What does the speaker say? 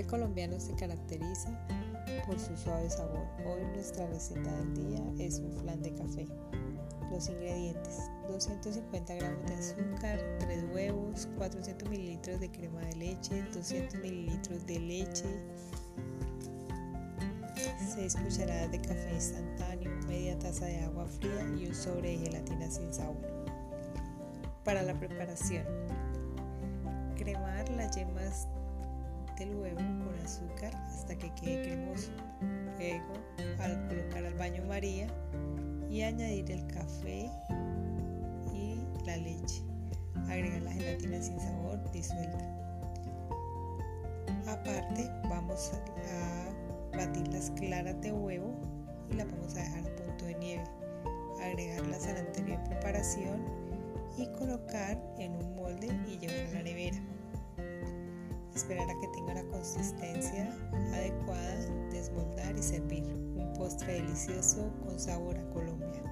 colombiano se caracteriza por su suave sabor. Hoy nuestra receta del día es un flan de café. Los ingredientes: 250 gramos de azúcar, 3 huevos, 400 mililitros de crema de leche, 200 mililitros de leche, 6 cucharadas de café instantáneo, media taza de agua fría y un sobre de gelatina sin sabor. Para la preparación, cremar las yemas del huevo con azúcar hasta que quede cremoso. Luego, al colocar al baño María y añadir el café y la leche. Agregar la gelatina sin sabor disuelta. Aparte, vamos a batir las claras de huevo y la vamos a dejar a punto de nieve. Agregarlas a la anterior preparación y colocar en un molde y llevar esperar a que tenga la consistencia adecuada, desmoldar y servir. Un postre delicioso con sabor a Colombia.